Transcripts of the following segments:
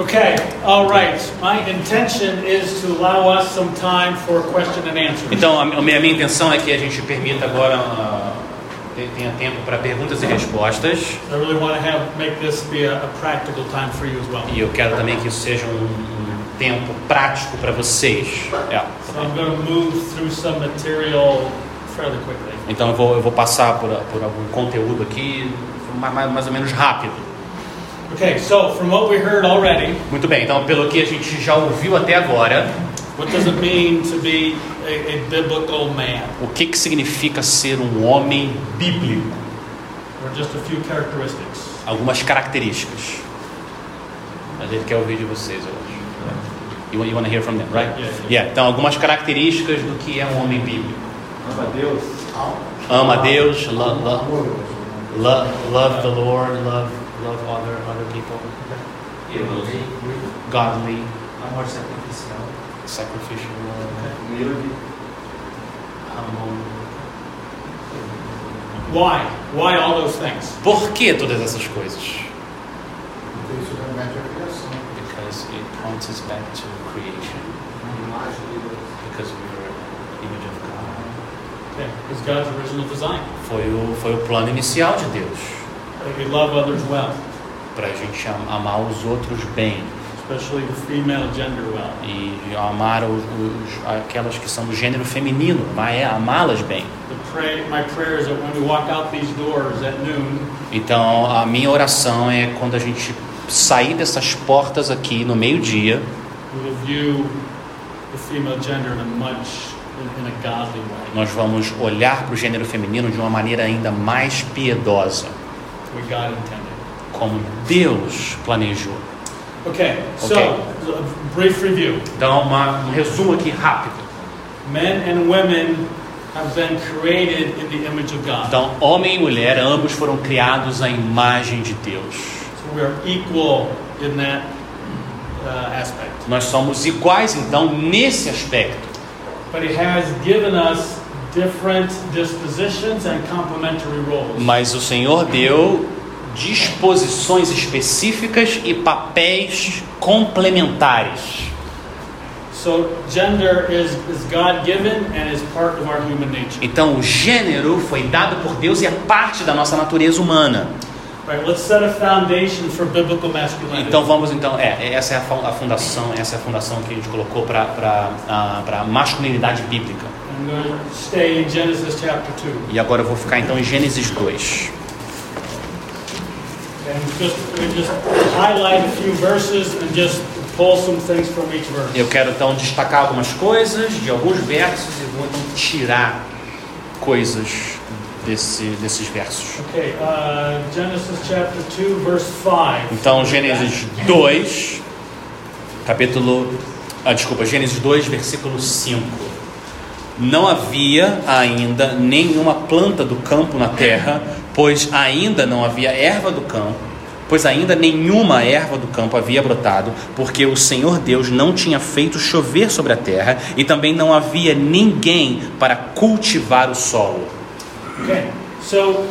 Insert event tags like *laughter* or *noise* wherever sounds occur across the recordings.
Okay, all right. My intention is to allow us some time for question and answer. Então, a minha, a minha intenção é que a gente permita agora, te- tenha tempo para perguntas e respostas. I really want to have make this be a, a practical time for you as well. E eu quero também que isso seja um, um tempo prático para vocês. É. So I'm going to move through some material fairly quickly. Então, eu vou, eu vou passar por, por algum conteúdo aqui, ma- ma- mais ou menos rápido. Okay, so from what we heard already, Muito bem, então, pelo que a gente já ouviu até agora, what does it mean to be a, a biblical man? o que, que significa ser um homem bíblico? Or just a few characteristics? Algumas características. A gente quer ouvir de vocês, eu acho. You, you want to hear from them, right? Yeah, yeah. Yeah, então, algumas características do que é um homem bíblico. Ama a Deus. Ama Deus, lo, lo, Amor. lo, love the Lord, love, love other, other people. *laughs* Godly, Amor sacrificial. sacrificial love, Humilde. humble. Why? Why all those things? Por que todas essas coisas? Because it points us back to creation. Because we are an image of God. Okay, it's God's original design. Foi o, foi o plano inicial de Deus. That we love others well, Para a gente am- amar os outros bem. especially the female gender well. E amar os, os- aquelas que são do gênero feminino. amar- é Amá-las bem. Pray, noon, Então, a minha oração é quando a gente sair dessas portas aqui no meio-dia, we will view the female gender in a much in, in a godly way. nós vamos olhar para o gênero feminino de uma maneira ainda mais piedosa. Como Deus planejou. Okay, so a brief review. Então, uma- um resumo aqui rápido. Men and women have been created in the image of God. Então, homem e mulher, ambos foram criados à imagem de Deus. So we are equal in that uh, aspect. Nós somos iguais, então, nesse aspecto. But He has given us different dispositions and complementary roles. Mas o Senhor deu disposições específicas e papéis complementares. So gender is, is God given and is part of our human nature. Então, o gênero foi dado por Deus e é parte da nossa natureza humana. Right, let's set a foundation for biblical masculinity. Então, vamos então, é, essa é a fundação, essa é a fundação que a gente colocou para para a masculinidade bíblica. I'm going to stay in Genesis chapter 2. E agora eu vou ficar então em Gênesis 2. And just, we just highlight a few verses and just pull some things from each verse. Eu quero então destacar algumas coisas de alguns versos e vou então tirar coisas desse, desses versos. Okay, uh, Genesis chapter 2, verse 5. Então, Gênesis 2, capítulo. Ah, desculpa, Gênesis 2, versículo 5. Não havia ainda nenhuma planta do campo na terra, pois ainda não havia erva do campo, pois ainda nenhuma erva do campo havia brotado, porque o Senhor Deus não tinha feito chover sobre a terra, e também não havia ninguém para cultivar o solo. Okay, so.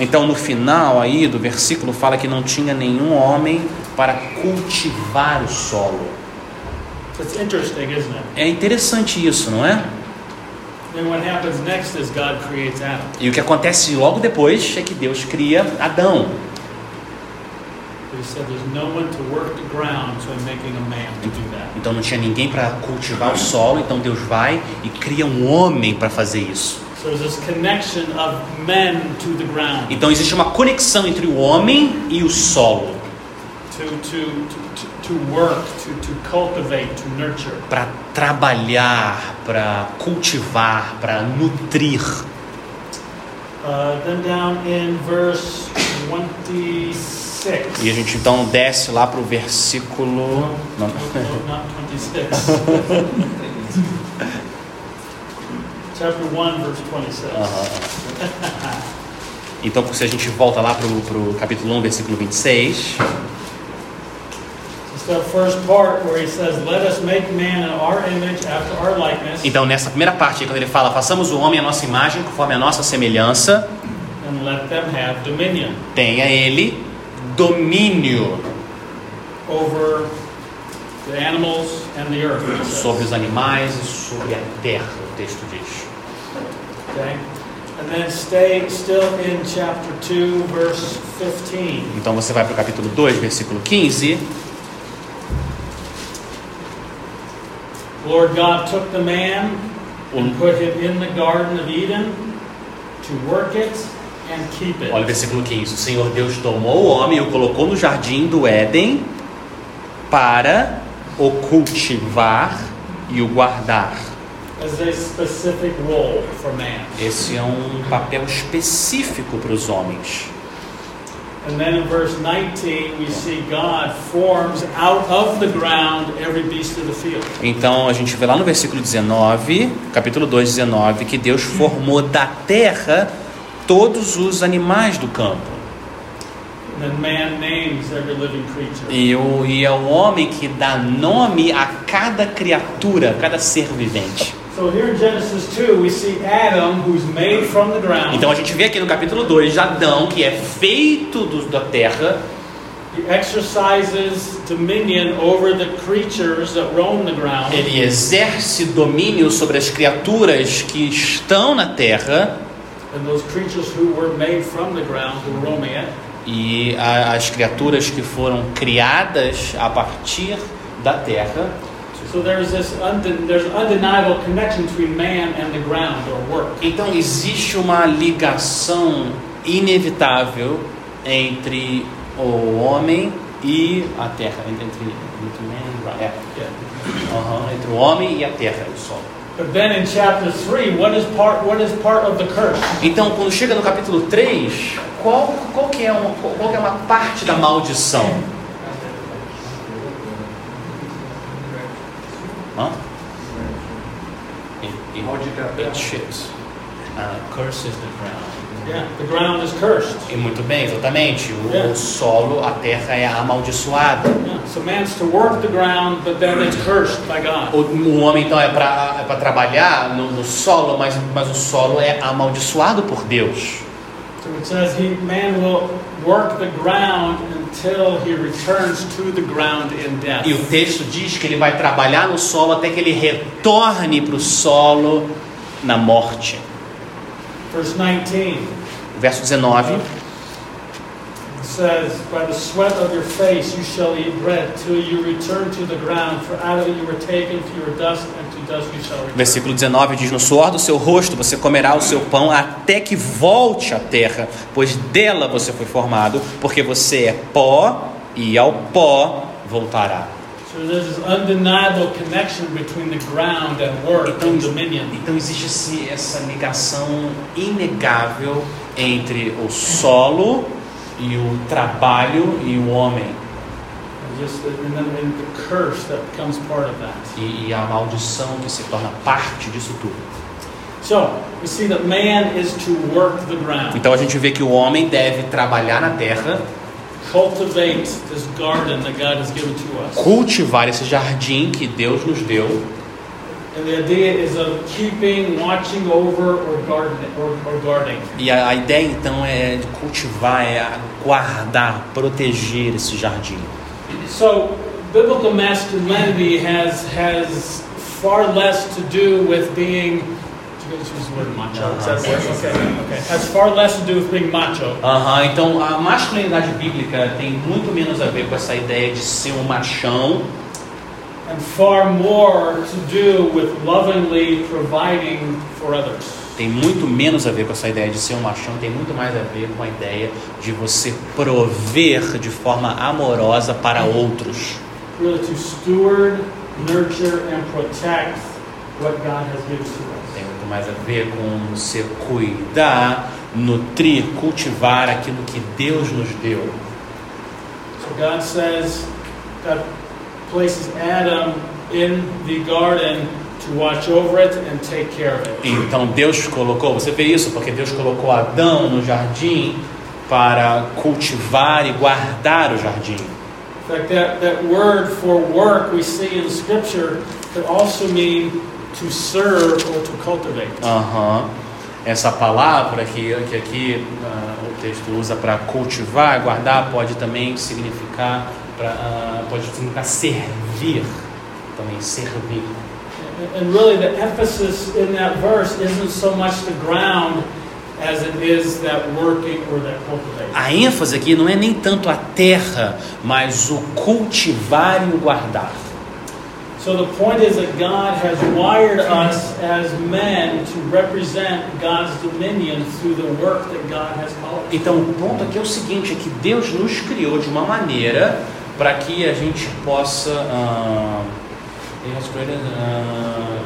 Então, no final aí do versículo fala que não tinha nenhum homem para cultivar o solo. It's interesting, isn't it? É interessante isso, não é? Then what happens next is God creates Adam. E o que acontece logo depois é que Deus cria Adão. Então não tinha ninguém para cultivar o solo, então Deus vai e cria um homem para fazer isso. Então existe uma conexão entre o homem e o solo to, to, to, to, work, to, to cultivate, to nurture. para trabalhar, para cultivar, para nutrir. Uh, then down in verse 26. E a gente então desce lá para o versículo. Não, no, not 26. *laughs* Chapter 1, verse 26. Aham. Então, se a gente volta lá para o capítulo 1, versículo 26. Então, nessa primeira parte, quando ele fala, façamos o homem à nossa imagem, conforme a nossa semelhança, and let them have dominion. tenha ele domínio over the animals and the earth. sobre os animais e sobre a terra, o texto diz. Okay? And then stay still in chapter 2, verse 15. Então você vai para o capítulo 2, versículo 15. Lord God took the man and put him in the Garden of Eden to work it and keep it. Olha o versículo 15. O Senhor Deus tomou o homem e o colocou no jardim do Éden para o cultivar e o guardar. As a specific role for man. Esse é um papel específico para os homens. And then in verse 19, we see God forms out of the ground every beast of the field. Então a gente vê lá no versículo 19, capítulo 2, 19, que Deus formou da terra todos os animais do campo. And then man names every living creature. E, o, e é o homem que dá nome a cada criatura, cada ser vivente. So here in Genesis 2, we see Adam, who's made from the ground. Então a gente vê aqui no capítulo 2 de Adão, que é feito do- da terra, He exercises dominion over the creatures that roam the ground. ele exerce domínio sobre as criaturas que estão na terra And those creatures who were made from the ground, who roam it. e as criaturas que foram criadas a partir da terra. So there's this unden- there's an undeniable connection between man and the ground or work. Então existe uma ligação inevitável entre o homem e a terra, entre, entre, entre man and ground. É. Yeah. Aham, entre o homem e a terra, o sol. But then in chapter 3, what is part what is part of the curse? Então, quando chega no capítulo 3, qual, qual, que é uma, qual que é uma parte da maldição? Hã? It, it, it terra. shit. Uh, curses the ground. Yeah, the ground is cursed. E muito bem, exatamente. O, o solo, a terra é amaldiçoada. Yeah. So man's to work the ground, but then it's cursed by God. O, o homem então é para é trabalhar no, no solo, mas, mas o solo é amaldiçoado por Deus. So it says he man will work the ground until he returns to the ground in death. E o texto diz que ele vai trabalhar no solo até que ele retorne para o solo na morte. Verse 19 Verso 19. it says, By the sweat of your face you shall eat bread till you return to the ground, for out of it you were taken, for you are dust, and Versículo 19 diz: No suor do seu rosto você comerá o seu pão até que volte à terra, pois dela você foi formado, porque você é pó e ao pó voltará. Então, então existe essa ligação inegável entre o solo e o trabalho e o homem. And just and then and the curse that becomes part of that. E, e a maldição que se torna parte disso tudo. So we see that man is to work the ground, Então a gente vê que o homem deve trabalhar na terra, cultivate this garden that God has given to us. cultivar esse jardim que Deus nos deu. E a, ideia então é cultivar, é guardar, proteger esse jardim. So biblical masculinity has has far less to do with being. Aham, então a masculinidade bíblica tem muito menos a ver com essa ideia de ser um machão and far more to do with lovingly providing for others. Tem muito menos a ver com essa ideia de ser um machão, tem muito mais a ver com a ideia de você prover de forma amorosa para outros. To steward, nurture, and protect what God has given to us. Tem muito mais a ver com você cuidar, nutrir, cultivar aquilo que Deus nos deu. So God says, God places Adam in the garden to watch over it and take care of it. Então Deus colocou, você vê isso porque Deus colocou Adão no jardim para cultivar e guardar o jardim. In fact, that, that word for work we see in Scripture could also mean to serve or to cultivate. Aham. Essa palavra que, que aqui, ah, o texto usa para cultivar, guardar, pode também significar, pra, ah, pode significar servir, também servir. And really, the emphasis in that verse isn't so much the ground as it is that working or that cultivating. A ênfase aqui não é nem tanto a terra, mas o cultivar e o guardar. So the point is that God has wired us as men to represent God's dominion through the work that God has called. Então o ponto aqui é o seguinte, é que Deus nos criou de uma maneira para que a gente possa ah, He has created, ah,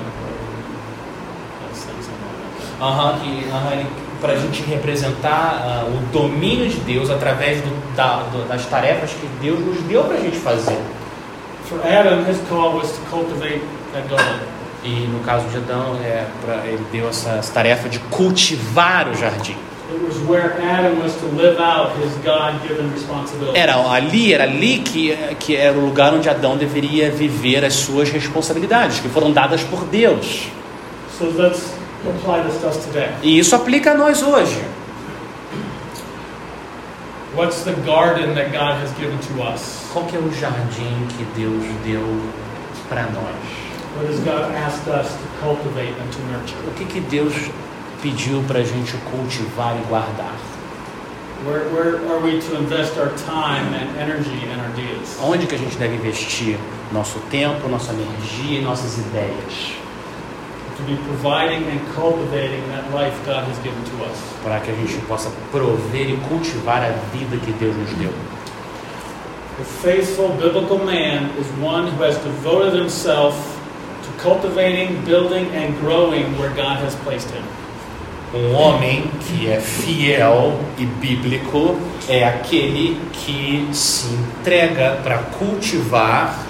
Aham, que ele- para a gente representar ah, o domínio de Deus através do- da- do- das tarefas que Deus nos deu para a gente fazer. For Adam, his call was to cultivate that garden. E no caso de Adão, é, pra, ele deu essa, essa tarefa de cultivar o jardim. It was where Adam was to live out his God-given responsibility. Era ali, era ali que, que era o lugar onde Adão deveria viver as suas responsabilidades, que foram dadas por Deus. So let's apply this to us today. E isso aplica a nós hoje. What's the garden that God has given to us? Qual é o jardim que Deus deu para nós? What has God asked us to cultivate and to nurture? O que, que Deus pediu para a gente cultivar e guardar? Where, where are we to invest our time and energy and our deeds? Onde que a gente deve investir nosso tempo, nossa energia e nossas ideias? To be providing and cultivating that life God has given to us. Para que a gente possa prover e cultivar a vida que Deus nos deu. The faithful biblical man is one who has devoted himself to cultivating, building, and growing where God has placed him. Um homem que é fiel e bíblico é aquele que se entrega para cultivar,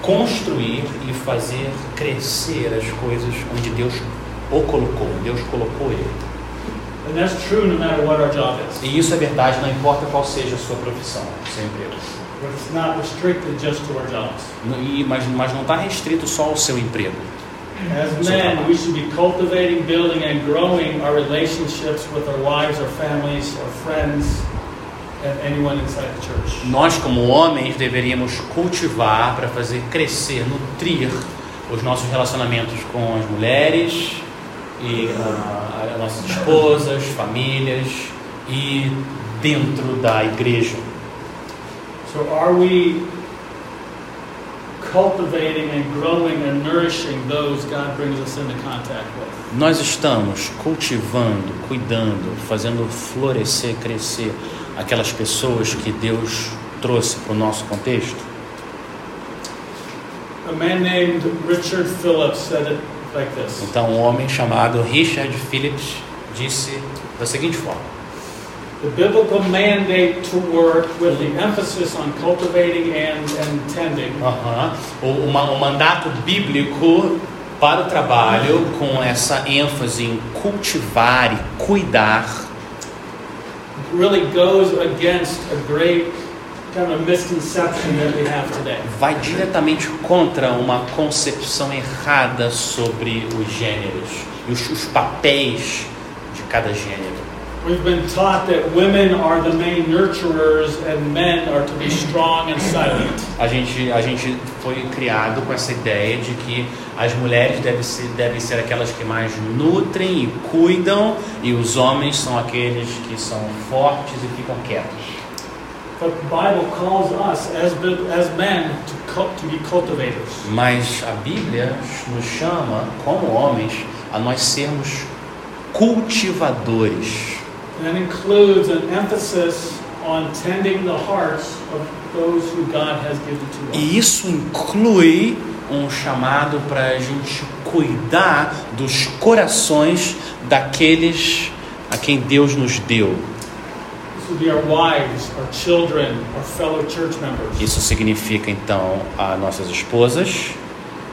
construir e fazer crescer as coisas onde Deus o colocou, Deus colocou ele. And that's true no matter what our job is. E isso é verdade, não importa qual seja a sua profissão, o seu emprego. But it's not restricted just to our jobs. E, mas, mas não está restrito só ao seu emprego. As men, we should be cultivating, building, and growing our relationships with our wives, our families, our friends, and anyone inside the church. Nós, como homens, deveríamos cultivar para fazer crescer, nutrir os nossos relacionamentos com as mulheres e ah, as nossas esposas, famílias e dentro da igreja. So, are we cultivating and growing and nourishing those God brings us into contact with? Nós estamos cultivando, cuidando, fazendo florescer, crescer aquelas pessoas que Deus trouxe para o nosso contexto. A man named Richard Phillips said it like this Então, um homem chamado Richard Phillips disse da seguinte forma. The biblical mandate to work with the emphasis on cultivating and, and tending Aham. O, o ma- o mandato bíblico para o trabalho, com essa ênfase em cultivar e cuidar, really goes against a great kind of misconception that we have today. vai diretamente contra uma concepção errada sobre os gêneros e os, os papéis de cada gênero. We've been taught that women are the main nurturers and men are to be strong and silent. A gente, a gente foi criado com essa ideia de que as mulheres devem ser, devem ser aquelas que mais nutrem e cuidam, e os homens são aqueles que são fortes e ficam quietos. But the Bible calls us as, as men to, to be cultivators. Mas a Bíblia nos chama, como homens, a nós sermos cultivadores. And includes an emphasis on tending the hearts of those who God has given to us. E isso inclui um chamado para a gente cuidar dos corações daqueles a quem Deus nos deu. Isso significa então as nossas esposas,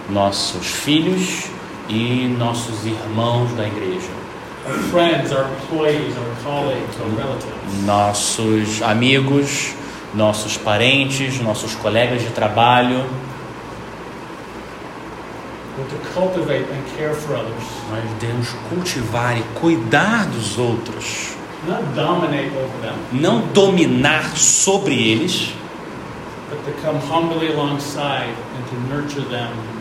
nossos filhos e nossos irmãos da igreja, our friends, our employees, our colleagues, our relatives. nossos amigos, nossos parentes, nossos colegas de trabalho. We're to cultivate and care for others. Nós devemos cultivar e cuidar dos outros. não dominar sobre eles, but to come humbly alongside and to nurture them.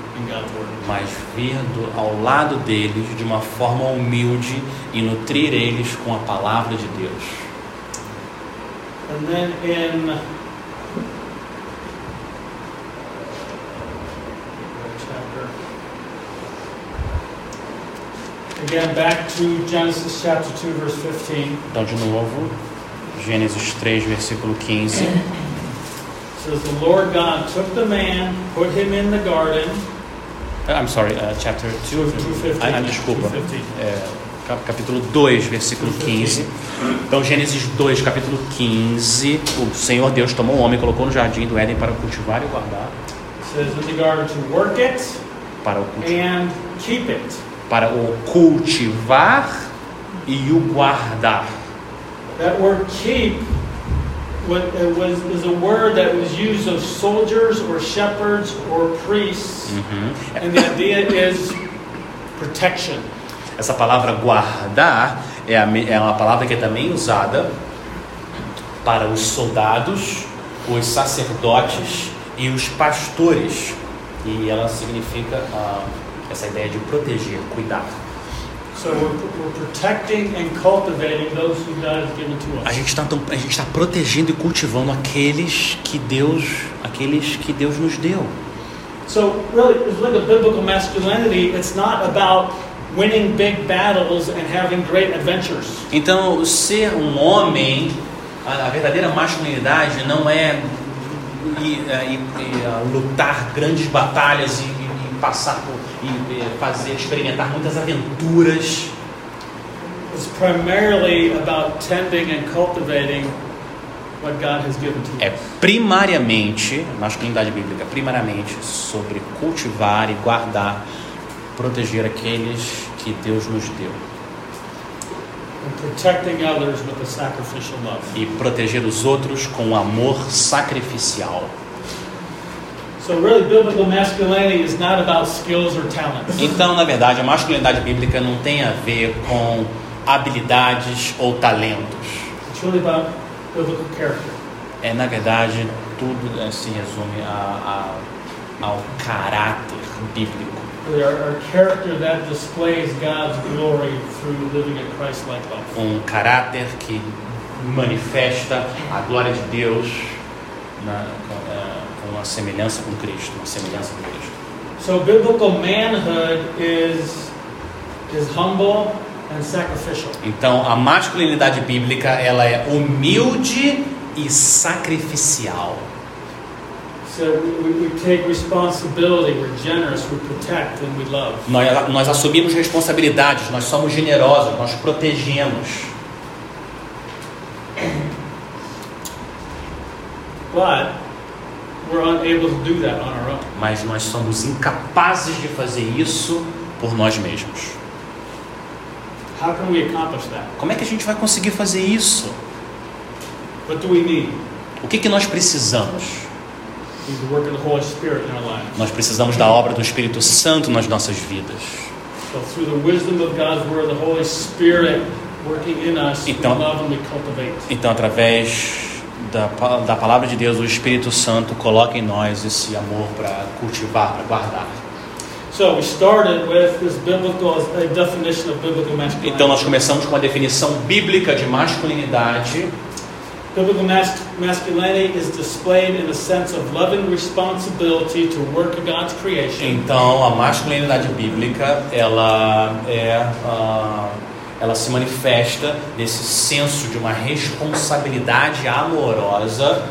Mas vir do- ao lado deles de uma forma humilde e nutrir eles com a palavra de Deus. And then in again back to Genesis chapter 2 verse 15 Então, de novo, Gênesis 3, versículo 15. says the Lord God took the man, put him in the garden. Uh, I'm sorry, uh, chapter 2. 2:15. Ah, ah, desculpa. 2:15. É, cap- capítulo 2, versículo 15. Então, Gênesis 2, capítulo 15. O Senhor Deus tomou o homem e colocou no jardim do Éden para o cultivar e guardar. It says in the garden to work it Para o, culti- and keep it. para o cultivar e o guardar. That word keep was is a word that was used of soldiers or shepherds or priests. Uhum. And the idea is protection. Essa palavra guardar é, a é uma palavra que é também usada para os soldados, os sacerdotes e os pastores. E ela significa ah, essa ideia de proteger, cuidar. A gente está a gente está protegendo e cultivando aqueles que Deus, aqueles que Deus nos deu. So really, if you look at biblical masculinity, it's not about winning big battles and having great adventures. Então, ser um homem, a, a verdadeira masculinidade não é ir- ir, ah, lutar grandes batalhas e, e- e passar por e, e fazer experimentar muitas aventuras. It's primarily about tending and cultivating what God has given to É us. primariamente, masculinidade bíblica, primariamente sobre cultivar e guardar, proteger aqueles que Deus nos deu And protecting others with a sacrificial love. e proteger os outros com amor sacrificial. So really, biblical masculinity is not about skills or talents. Então, na verdade, a masculinidade bíblica não tem a ver com habilidades ou talentos. It's really about biblical character. É, na verdade, tudo eh, se resume a, a- ao caráter bíblico. Really, our, our character that displays God's glory through living a Christ-like life. Um caráter que manifesta a glória de Deus na, com uma semelhança com Cristo, uma semelhança com Cristo. So biblical manhood is is humble and sacrificial. Então, a masculinidade bíblica, ela é humilde e sacrificial. So we, we, we take responsibility, we're generous, we protect, and we love. Nós, nós assumimos responsabilidades, nós somos generosos, nós protegemos. But Mas nós somos incapazes de fazer isso por nós mesmos. Como é que a gente vai conseguir fazer isso? What do we need? O que, que nós precisamos? Nós precisamos da obra do Espírito Santo nas nossas vidas. So through the wisdom of God's word, the Holy Spirit working in us, Então-. Então, através da, da palavra de Deus, o Espírito Santo coloca em nós esse amor para cultivar, para guardar. So we started with this biblical definition of biblical masculinity. Então, nós começamos com a definição bíblica de masculinidade. Biblical mas- masculinity is displayed in a sense of loving responsibility to work of God's creation, Então, a masculinidade bíblica, ela é, ah, ela se manifesta nesse senso de uma responsabilidade amorosa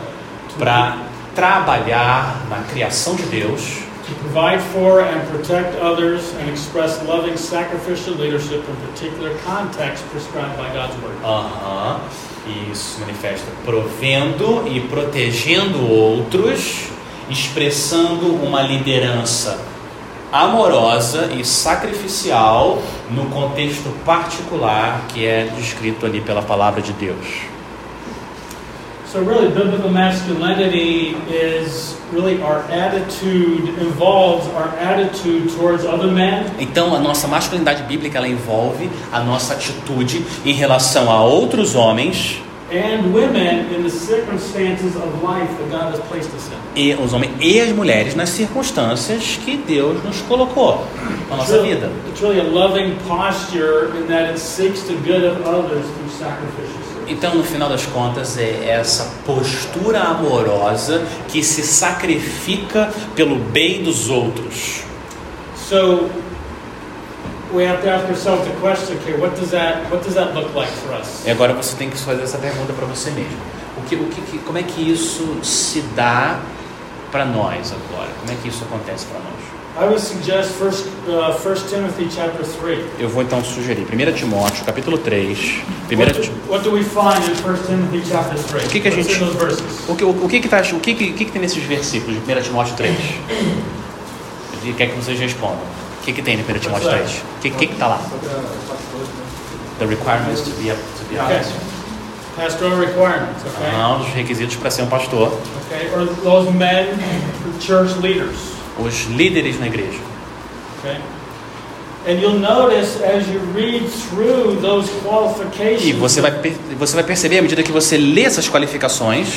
para trabalhar na criação de Deus, to provide for and protect others, and express loving sacrificial leadership in particular contexts prescribed by God's word. Aham. E isso se manifesta provendo e protegendo outros, expressando uma liderança amorosa e sacrificial no contexto particular que é descrito ali pela palavra de Deus. So really, biblical masculinity is really our attitude involves our attitude towards other men Então, a nossa masculinidade bíblica ela envolve a nossa atitude em relação a outros homens and women in the circumstances of life that God has placed us in. e os homens e as mulheres nas circunstâncias que Deus nos colocou na nossa really, vida. it's really a loving posture in that it seeks the good of others through sacrificial service. Então, no final das contas, é essa postura amorosa que se sacrifica pelo bem dos outros. So we have to ask ourselves the question: Okay, what does that what does that look like for us? E agora você tem que fazer essa pergunta para você mesmo. O que, o que, como é que isso se dá para nós agora? Como é que isso acontece para nós? I would suggest first, uh, 1 Timothy chapter three. Eu vou então sugerir 1 Timóteo, capítulo 3. 1 What do, what do we find in 1 Timothy chapter 3? O que que a gente- in those verses? O que, o, que, que, tá, o, que, que, que, que tem nesses versículos de 1 Timóteo 3? *clears throat* Eu quero que vocês respondam. O que, que tem em 1 Timóteo 3? O que, que, que tá lá? The requirements to be a, to be a Okay. pastor. Pastoral requirements, okay? Não, os requisitos para ser um pastor. Okay, or those men, church leaders, Os líderes na igreja. okay? And you'll notice as you read through those E você vai, você vai perceber, à medida que você lê essas qualificações,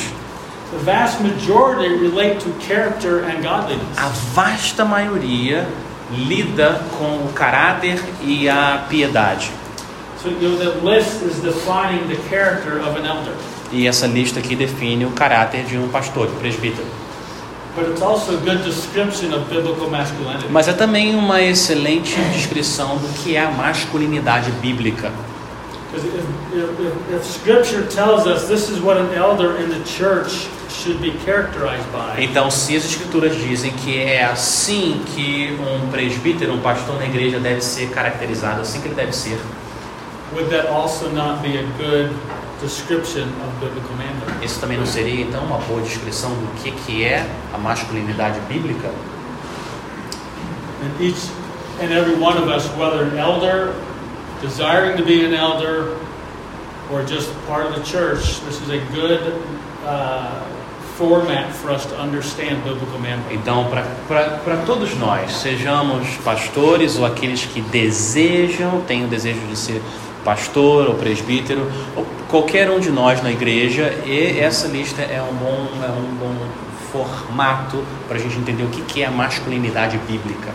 the vast majority relate to character and godliness. a vasta maioria lida com o caráter e a piedade. So you know, the list is defining the character of an elder. E essa lista aqui define o caráter de um pastor, de um presbítero. But it's also a good description of biblical masculinity. Mas é também uma excelente descrição do que é a masculinidade bíblica. Because if, if, if, Scripture tells us this is what an elder in the church should be characterized by, Então, se as escrituras dizem que é assim que um presbítero, um pastor na igreja deve ser caracterizado, assim que ele deve ser, would that also not be a good description of biblical manhood? isso também não seria então uma boa descrição do que, que é a masculinidade bíblica? And each and every one of us, whether an elder, desiring to be an elder, or just part of the church, this is a good uh, format for us to understand biblical manhood. Então, para todos nós, sejamos pastores ou aqueles que desejam, têm o desejo de ser pastor ou presbítero, ou qualquer um de nós na igreja, e essa lista é um bom, é um bom formato para a gente entender o que, é a masculinidade bíblica.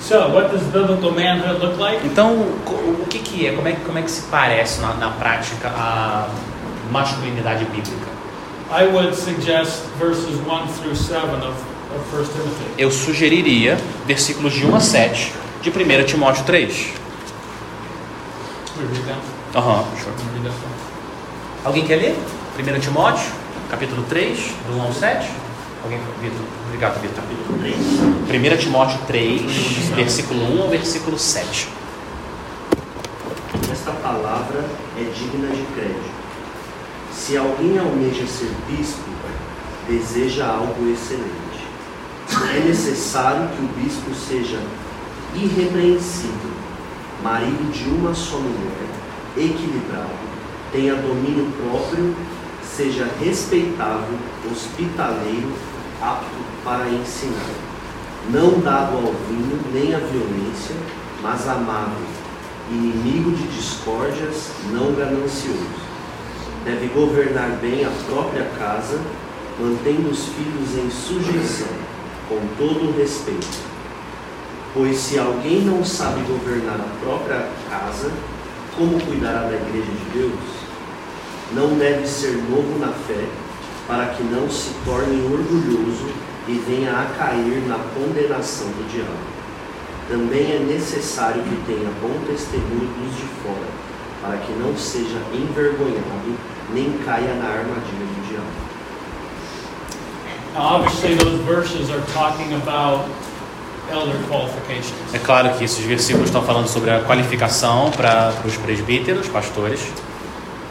So, what does biblical manhood look like? Então, o que, que é, como é, como é que se parece na, na prática a masculinidade bíblica? I would suggest verses 1 through 7 of, of 1 Timothy. Eu sugeriria versículos de 1 a 7 de 1 Timóteo 3. We read that? Aham, sure. That one? Alguém quer ler? 1 Timóteo, capítulo 3, do 1 ao 7? Alguém? Vitor. Obrigado, Vitor. 1 Timóteo 3, versículo 1 ao versículo 7. Esta palavra é digna de crédito. Se alguém almeja ser bispo, deseja algo excelente. É necessário que o bispo seja irrepreensível, marido de uma só mulher, equilibrado, tenha domínio próprio, seja respeitável, hospitaleiro, apto para ensinar. Não dado ao vinho nem à violência, mas amável, inimigo de discórdias, não ganancioso. Deve governar bem a própria casa, mantendo os filhos em sujeição, com todo o respeito. Pois se alguém não sabe governar a própria casa, como cuidará da igreja de Deus? Não deve ser novo na fé, para que não se torne orgulhoso e venha a cair na condenação do diabo. Também é necessário que tenha bom testemunho dos de fora, para que não seja envergonhado nem caia na armadilha do diabo. Now, obviously, those verses are talking about elder qualifications. É claro que esses versículos estão falando sobre a qualificação para os presbíteros, pastores,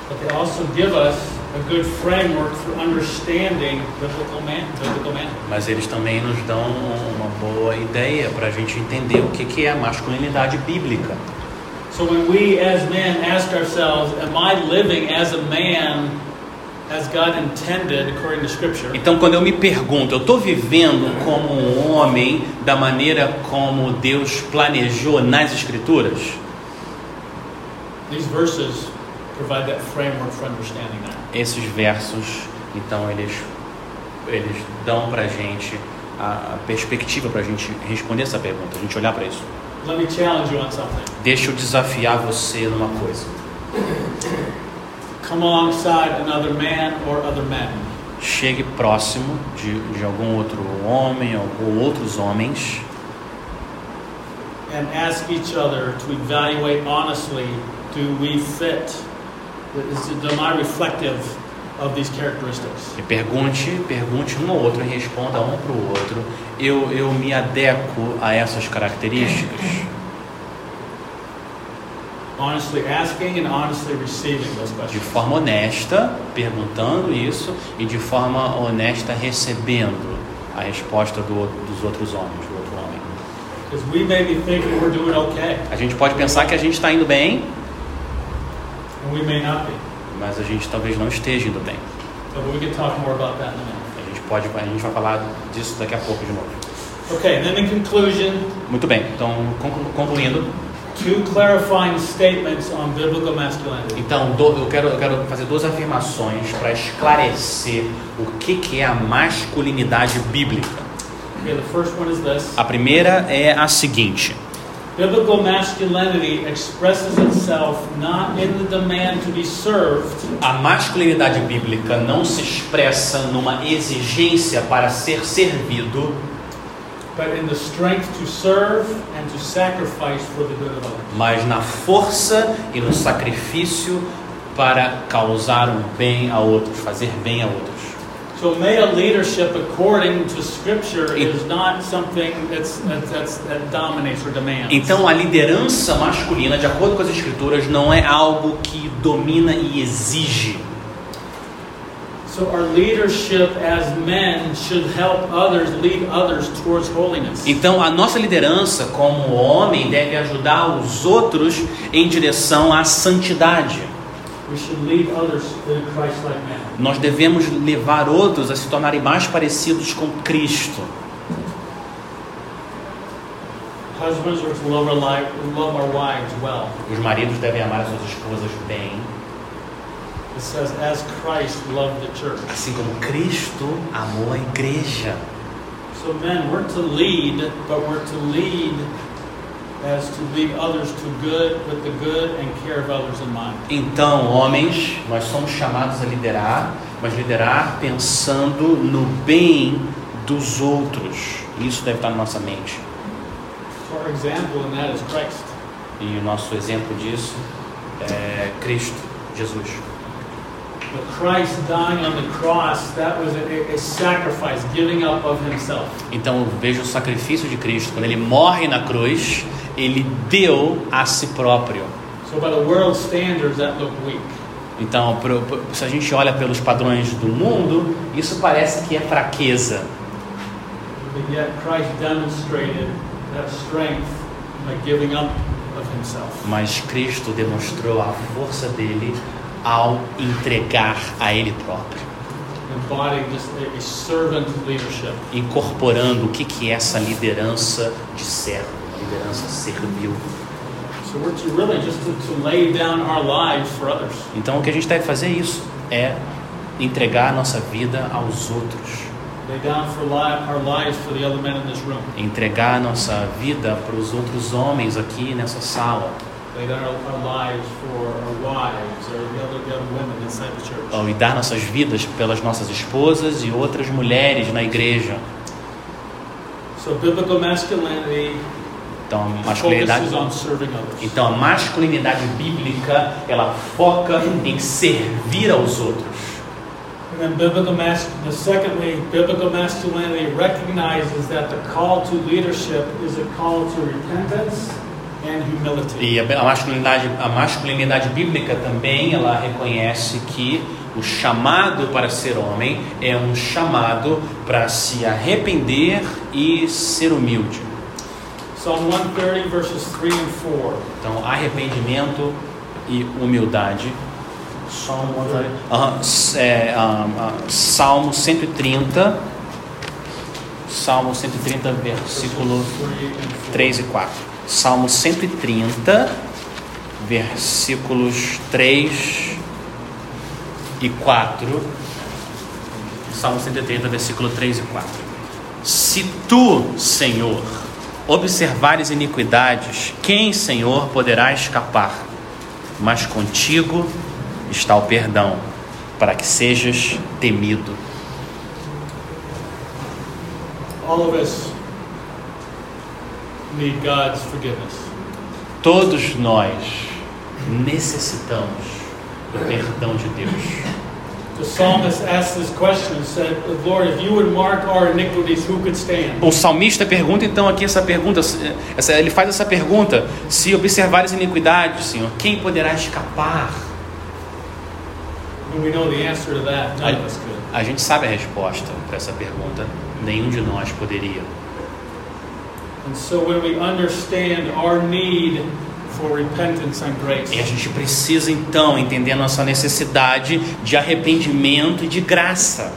But they also give us a good framework for understanding biblical manhood. mas eles também nos dão uma boa ideia para a gente entender o que, que é a masculinidade bíblica. So when we as men ask ourselves, am I living as a man as God intended according to Scripture, Então, quando eu me pergunto, eu estou vivendo como um homem da maneira como Deus planejou nas Escrituras? these verses provide that framework for understanding that. Esses versos, então, eles, eles dão para gente a, a perspectiva para a gente responder essa pergunta, a gente olhar para isso. Let me challenge you on something. Deixa eu desafiar você numa coisa. Come alongside another man or other men Chegue próximo de, de algum outro homem ou, ou outros homens and ask each other to evaluate honestly do we fit? E pergunte, pergunte um ao outro e responda um para o outro. Eu, eu me adequo a essas características. Honestly asking and honestly receiving those De questions. forma honesta, perguntando isso, e de forma honesta, recebendo a resposta do, dos outros homens, do outro homem. We may be thinking we're doing okay, A gente pode pensar que a gente está indo bem, we may not be. mas a gente talvez não esteja indo bem. But we can talk more about that in a minute. A gente pode, a gente vai falar disso daqui a pouco de novo. Okay, then in conclusion, Muito bem. Então, conclu- concluindo, two clarifying statements on biblical masculinity. então do- eu quero, eu quero fazer duas afirmações para esclarecer o que, que é a masculinidade bíblica. Okay, the first one is this. A primeira é a seguinte: Biblical masculinity expresses itself not in the demand to be served, a masculinidade bíblica não se expressa numa exigência para ser servido, but in the strength to serve and to sacrifice for the good of others. mas na força e no sacrifício para causar um bem a outros, fazer bem a outros. So male leadership, according to Scripture, is not something that's, that's, that's, that dominates or demands. Então a liderança masculina, de acordo com as escrituras, não é algo que domina e exige. So our leadership as men should help others, lead others towards holiness. Então a nossa liderança como homem deve ajudar os outros em direção à santidade. We should lead others in a Christ-like manner. Nós devemos levar outros a se tornarem mais parecidos com Cristo. Os maridos devem amar as suas esposas bem, It says, as Christ loved the church. assim como Cristo amou a igreja. So men, we're to lead, but we're to lead as to lead others to good with the good and care of others in mind. Então, homens, nós somos chamados a liderar, mas liderar pensando no bem dos outros. Isso deve estar na nossa mente. So our example in that is Christ. E o nosso exemplo disso é Cristo, Jesus. But Christ dying on the cross, that was a, a sacrifice, giving up of himself. Então, veja o sacrifício de Cristo. Quando ele morre na cruz, ele deu a si próprio. Então, se a gente olha pelos padrões do mundo, isso parece que é fraqueza. Mas Cristo demonstrou a força dele ao entregar a ele próprio, incorporando o que que é essa liderança de servo, liderança servil. So we're to really just to, to lay down our lives for others. Então, o que a gente deve fazer é isso, é entregar a nossa vida aos outros, Lay down for li- our lives for the other men in this room. entregar a nossa vida para os outros homens aqui nessa sala, e dar nossas vidas pelas nossas esposas e outras mulheres na igreja. So biblical masculinity Então, a masculinidade, então a masculinidade bíblica, ela foca em servir aos outros. And biblical mas- the secondly, biblical masculinity recognizes that the call to leadership is a call to repentance and humility. E a a masculinidade, a masculinidade bíblica também, ela reconhece que o chamado para ser homem é um chamado para se arrepender e ser humilde. Psalm 130 verses 3 and 4. Então, arrependimento e humildade. É, ah, ah, Salmo 130, Salmo 130, versículo 3 e 4. Salmo 130, versículos 3 e 4. Salmo 130, versículo 3 e 4. Se tu, Senhor, observares iniquidades, quem, Senhor, poderá escapar? Mas contigo está o perdão, para que sejas temido. All of us need God's forgiveness. Todos nós necessitamos do perdão de Deus. O salmista pergunta então aqui essa pergunta, essa- ele faz essa pergunta: se observares iniquidades, Senhor, quem poderá escapar? And we know the answer to that. None of us could. A gente sabe a resposta para essa pergunta. Nenhum de nós poderia. And so when we understand our need for repentance and grace, E a gente precisa então entender nossa necessidade de arrependimento e de graça.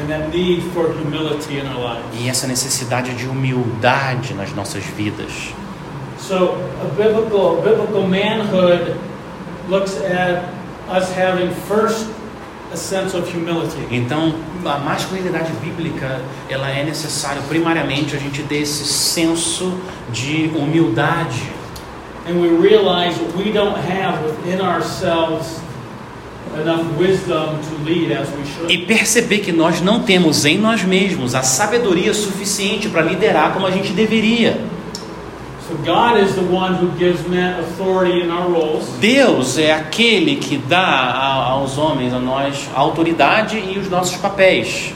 and that need for humility in our lives. E essa necessidade de humildade nas nossas vidas. So a biblical biblical manhood looks at us having first a sense of humility. Então, a masculinidade bíblica, ela é necessário primariamente a gente ter esse senso de humildade. And we realize we don't have within ourselves enough wisdom to lead as we should. E perceber que nós não temos em nós mesmos a sabedoria suficiente para liderar como a gente deveria. So God is the one who gives men authority in our roles. Deus é aquele que dá aos homens, a nós, a autoridade e os nossos papéis.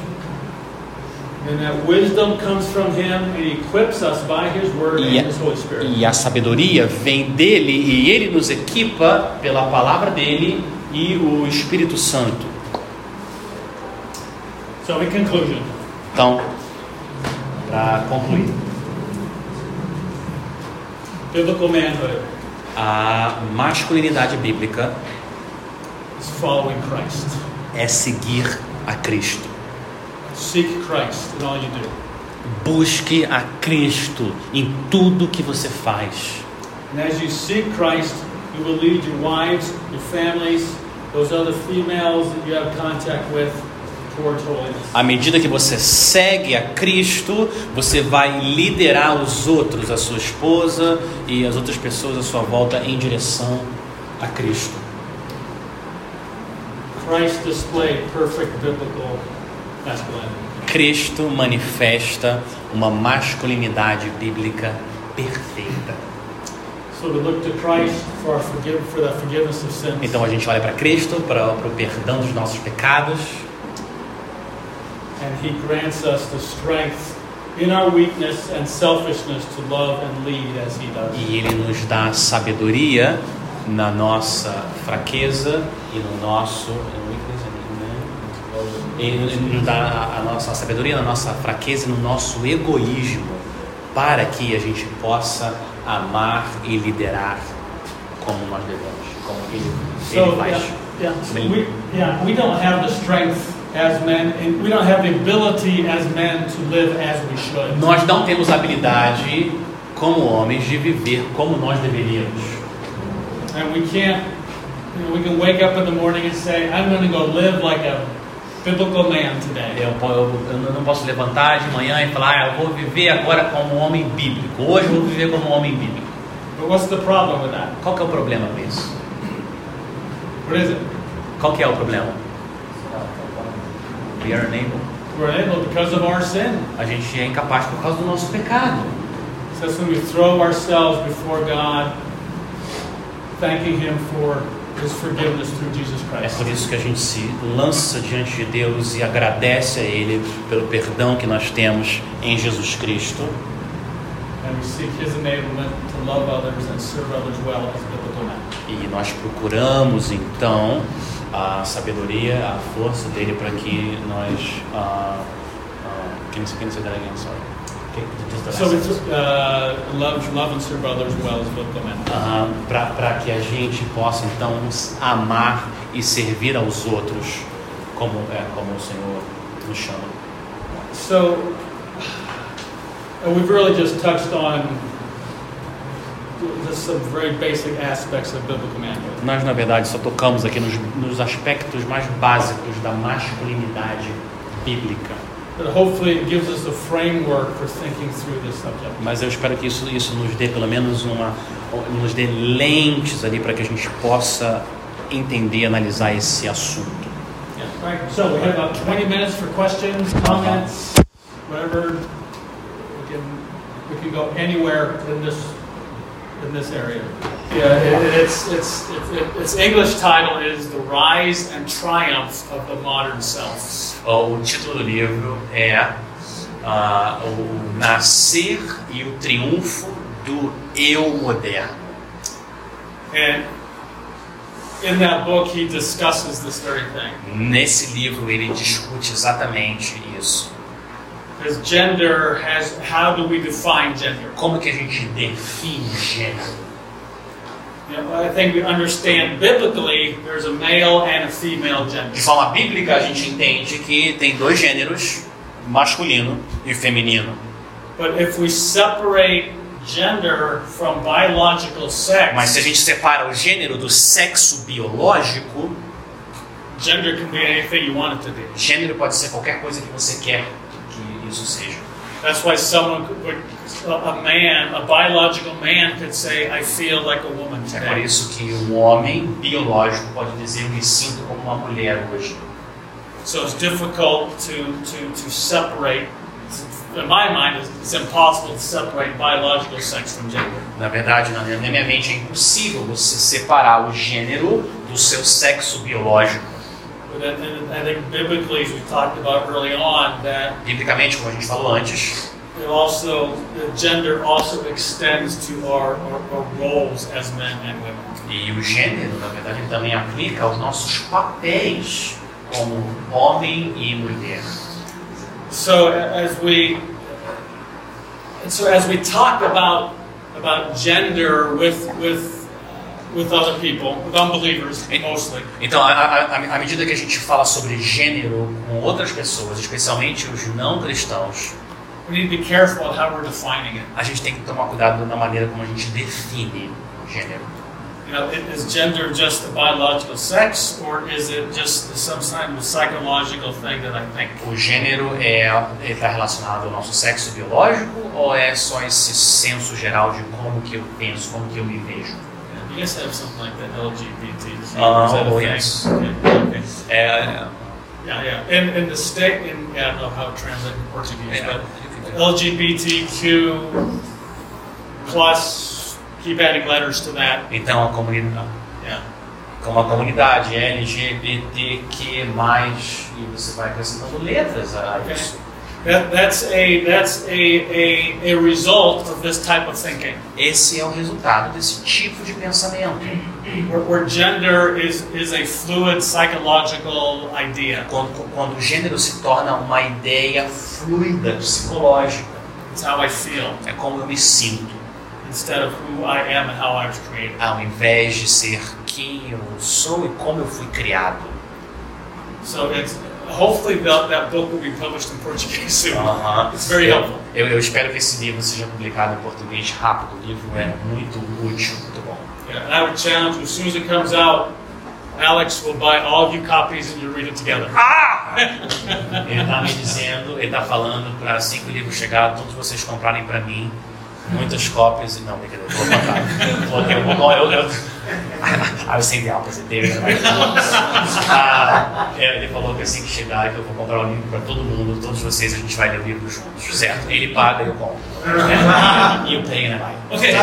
E and His Holy Spirit. E a sabedoria vem dele e ele nos equipa pela palavra dele e o Espírito Santo. So, in conclusion, Então, para concluir, biblical manhood a masculinidade bíblica is following Christ. é seguir a Cristo. Seek Christ in all you do. Busque a Cristo em tudo que você faz. And as you seek Christ, you will lead your wives, your families, those other females that you have contact with towards holiness. À medida que você segue a Cristo, você vai liderar os outros, a sua esposa e as outras pessoas à sua volta em direção a Cristo. Christ displayed perfect biblical. Cristo manifesta uma masculinidade bíblica perfeita. So to look to Christ for, our forgive, for the forgiveness of sins. Então a gente olha para Cristo, para, para o perdão dos nossos pecados, And He grants us the strength in our weakness and selfishness to love and lead as He does. e Ele nos dá sabedoria na nossa fraqueza e no nosso. Ele nos dá a- nossa sabedoria na nossa fraqueza no nosso egoísmo, para que a gente possa amar e liderar como nós devemos, como Ele, ele So, faz. yeah, yeah, so we, yeah, we don't have the strength as men, and we don't have the ability as men to live as we should. Nós não temos habilidade, como homens, de viver como nós deveríamos. And we can't, you know, we can wake up in the morning and say, I'm going to go live like a biblical man today. Eu, eu- eu não posso levantar de manhã e falar, ah, eu vou viver agora como um homem bíblico. Hoje eu vou viver como um homem bíblico. But what's the problem with that? Qual que é o problema com isso? What is it? Qual que é o problema? We are unable. We're able because of our sin. A gente é incapaz por causa do nosso pecado. So that's when we throw ourselves before God, thanking Him for É por isso que a gente se lança diante de Deus e agradece a Ele pelo perdão que nós temos em Jesus Cristo. And we seek His enablement to love others and serve others well as biblical men. E nós procuramos então a sabedoria, a força dele para que nós. Uh, uh, can you can you say that again? Sorry. So it's uh, love, love and serve others well as biblical men. para que a gente possa então amar e servir aos outros como é como o Senhor nos chama. So we've really just touched on just some very basic aspects of biblical manhood. Nós na verdade só tocamos aqui nos, nos aspectos mais básicos da masculinidade bíblica, But hopefully it gives us a framework for thinking through this subject. mas eu espero que isso isso nos dê pelo menos uma nos dê lentes ali para que a gente possa entender, analisar esse assunto. Yeah, right. So we have about 20 minutes for questions, comments, whatever. We can, we can go anywhere in this, in this area. Yeah, it, it's, it's, it's, its English title is The Rise and Triumph of the Modern Self. O título do livro é ah, O Nascer e o Triunfo do Eu Moderno. And in that book, he discusses this very thing. Nesse livro ele discute exatamente isso. Because gender has, how do we define gender? Como que a gente define gênero? I think we understand biblically there's a male and a female gender. De forma bíblica a gente entende que tem dois gêneros, masculino e feminino. But if we separate gender from biological Mas se a sex, gente separa o gênero do sexo biológico, gender can be anything you want it to be. gênero pode ser qualquer coisa que você quer seja. That's why someone could, a man, a biological man could say, I feel like a woman É por today. isso que o homem biológico pode dizer me sinto como uma mulher hoje. So it's difficult to, to, to separate, in my mind, it's- impossible to separate biological sex from gender. Na verdade, na minha mente é impossível você separar o gênero do seu sexo biológico. But then, then I think biblically, as we talked about early on, that Biblicamente, como a gente falou antes, it also, the gender also extends to our, our, our roles as men and women. e o gênero, na verdade, também aplica aos nossos papéis como homem e mulher. So as we, so as we talk about about gender with with with other people, with unbelievers mostly, Então, à- medida que a gente fala sobre gênero com outras pessoas, especialmente os não cristãos, we need to be careful how we're defining it. a gente tem que tomar cuidado na maneira como a gente define o gênero. You know, i- is gender just a biological sex, or is it just some kind of psychological thing that I think? O gênero é está relacionado ao nosso sexo biológico ou é só esse senso geral de como que eu penso, como que eu me vejo? You guys have something like that LGBT. Uh, oh, yes. Okay. okay. É, Yeah, yeah. In, in the state, in, yeah, I don't know how it translates in Portuguese, é, but LGBTQ plus, keep adding letters to that. então a comunidade, Yeah. como a comunidade LGBTQ+, e você vai acrescentando letras a isso. That, that's a that's a, a, a result of this type of thinking, Esse é o resultado desse tipo de pensamento. where, where gender is, is a fluid psychological idea. Quando, quando o gênero se torna uma ideia fluida, psicológica, It's how I feel é como eu me sinto, instead of who I am and how I was created. ao invés de ser quem eu sou e como eu fui criado. So it's hopefully that, that book will be published in Portuguese soon. Aham. It's very eu, helpful. eu, eu espero que esse livro seja publicado em português rápido. O livro é muito útil, muito bom. Yeah, and I would challenge you, as soon as it comes out, Alex will buy all of you copies and you read it together. Ele está me dizendo, ele está falando para assim que o livro chegar, todos vocês comprarem para mim muitas cópias. Não, brincadeira, vou que eu vou. Eu, eu, I was saying the opposite, David. Ah, ele falou que assim que chegar, que eu vou comprar o livro para todo mundo, todos vocês, a gente vai ler o livro juntos, certo? Ele paga e eu compro. É. E eu tenho, né, pai? Okay.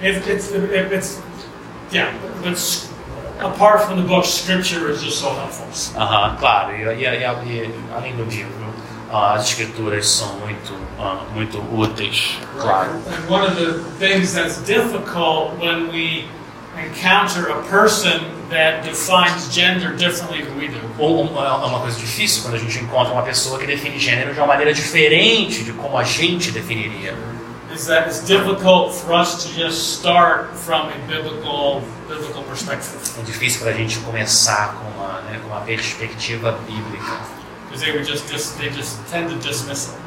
it's, it's, it, it's, yeah, but apart from the book, scripture is just so helpful. Aham, claro. E, e- e- e- além do livro, ah, as escrituras são muito, ah, muito úteis, claro. And one of the things that's difficult when we encounter a person that defines gender differently than we do. Ou um- é uma coisa difícil quando a gente encontra uma pessoa que define gênero de uma maneira diferente de como a gente definiria. Is that it's difficult for us to just start from a biblical biblical perspective É difícil para a gente começar com uma, né, com uma perspectiva bíblica. Because they would just dis, they just tend to dismiss it.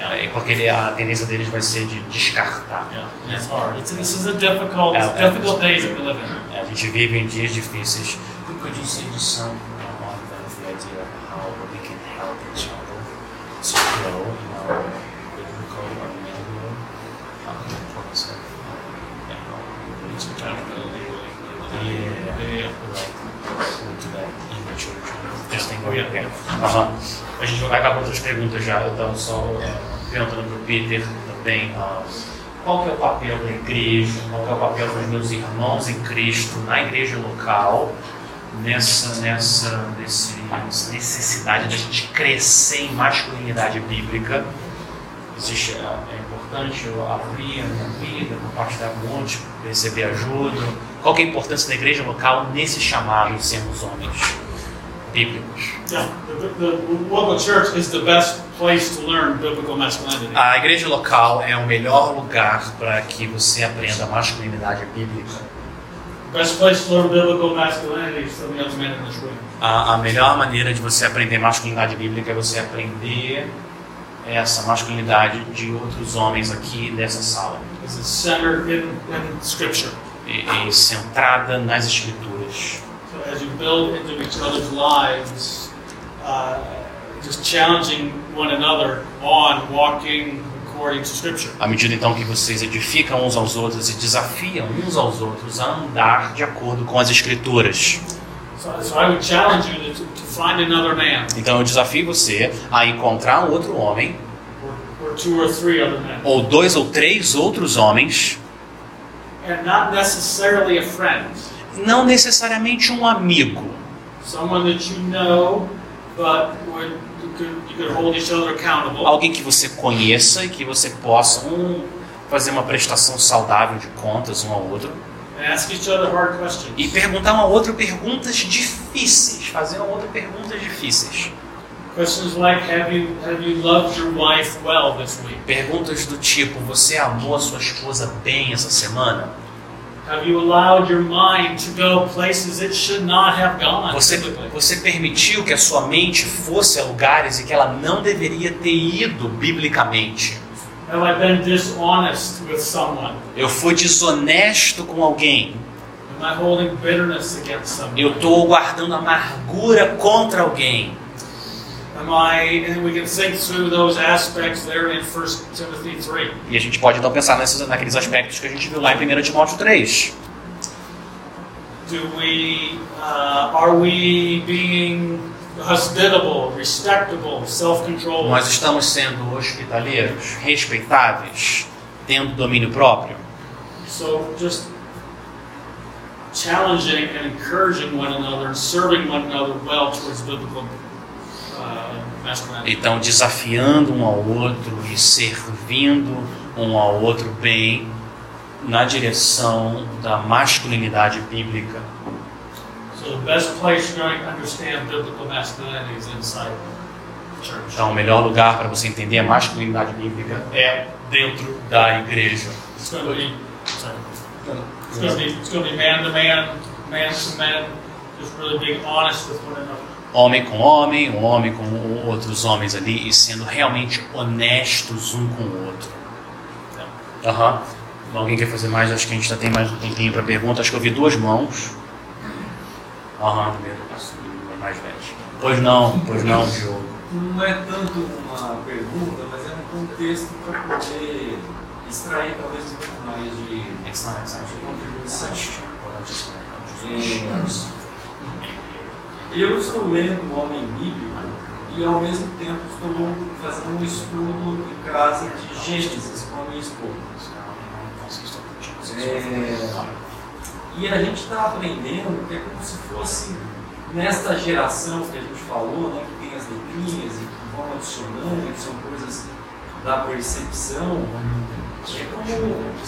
É, porque ele- a tendência deles vai ser de descartar. Yeah, it's hard. It's, this is a difficult, it's yeah. difficult days that we live in. É, a gente vive em dias difíceis. Could you say Aham. A gente vai acabar com outras perguntas já. Eu estava só é, perguntando para o Peter também. ah, qual que é o papel da igreja? Qual que é o papel dos meus irmãos em Cristo na igreja local? Nessa, nessa, nesse, nessa necessidade da gente crescer em masculinidade bíblica. Existe, é, é importante eu abrir a minha vida, compartilhar com outros, receber ajuda. Qual que é a importância da igreja local nesse chamado de sermos homens bíblicos? Yeah, the, the, the local church is the best place to learn biblical masculinity. A igreja local é o melhor lugar para que você aprenda masculinidade bíblica. A, a melhor maneira de você aprender masculinidade bíblica é você aprender essa masculinidade de outros homens aqui nessa sala. E, e centrada nas escrituras. As you build into each other's lives, uh, just challenging one another on walking according to Scripture. À medida então que vocês edificam uns aos outros e desafiam uns aos outros a andar de acordo com as escrituras. So, so I would challenge you to, to find another man, Então eu desafio você a encontrar um outro homem, or, or two or three other men, ou dois ou três outros homens, and not necessarily a friend, não necessariamente um amigo, someone that you know, but would, you, could, you could hold each other accountable. alguém que você conheça e que você possa um, fazer uma prestação saudável de contas um ao outro and ask each other hard questions. e perguntar um ao outro perguntas difíceis, fazer um ao outro perguntas difíceis. Questions like, have you have you loved your wife well this week? Perguntas do tipo: você amou a sua esposa bem essa semana? Have you allowed your mind to go places it should not have gone? Você, você permitiu que a sua mente fosse a lugares em que ela não deveria ter ido biblicamente? Have I been dishonest with someone? Eu fui desonesto com alguém. Am I holding bitterness against someone? Eu estou guardando amargura contra alguém. E a gente pode então pensar nesses, naqueles aspectos que a gente viu lá em 1 Timóteo 3. Do we? Uh, are we being hospitable, respectable, self-controlled? Nós estamos sendo hospitaleiros, respeitáveis, tendo domínio próprio. So just challenging and encouraging one another and serving one another well towards biblical. Então, desafiando um ao outro e servindo um ao outro bem na direção da masculinidade bíblica. Então, o melhor lugar para você entender a masculinidade bíblica é dentro da igreja. It's going to be man to man, man to man, just really being honest with one another. Homem com homem, um homem com outros homens ali e sendo realmente honestos um com o outro. Aham. Alguém quer fazer mais? Acho que a gente ainda tem mais um tempinho para pergunta. Acho que eu vi duas mãos. Aham, primeiro. Mais velho. Pois não, pois não, Diogo. Não é tanto uma pergunta, mas é um contexto para poder extrair talvez um pouco mais de, de contribuição. É, eu estou lendo o Homem Bíblico e ao mesmo tempo estou fazendo um estudo em casa de Gênesis com a minha esposa. É, e a gente está aprendendo que é como se fosse nesta geração que a gente falou, né, que tem as letrinhas e que vão adicionando, que são coisas da percepção, é como,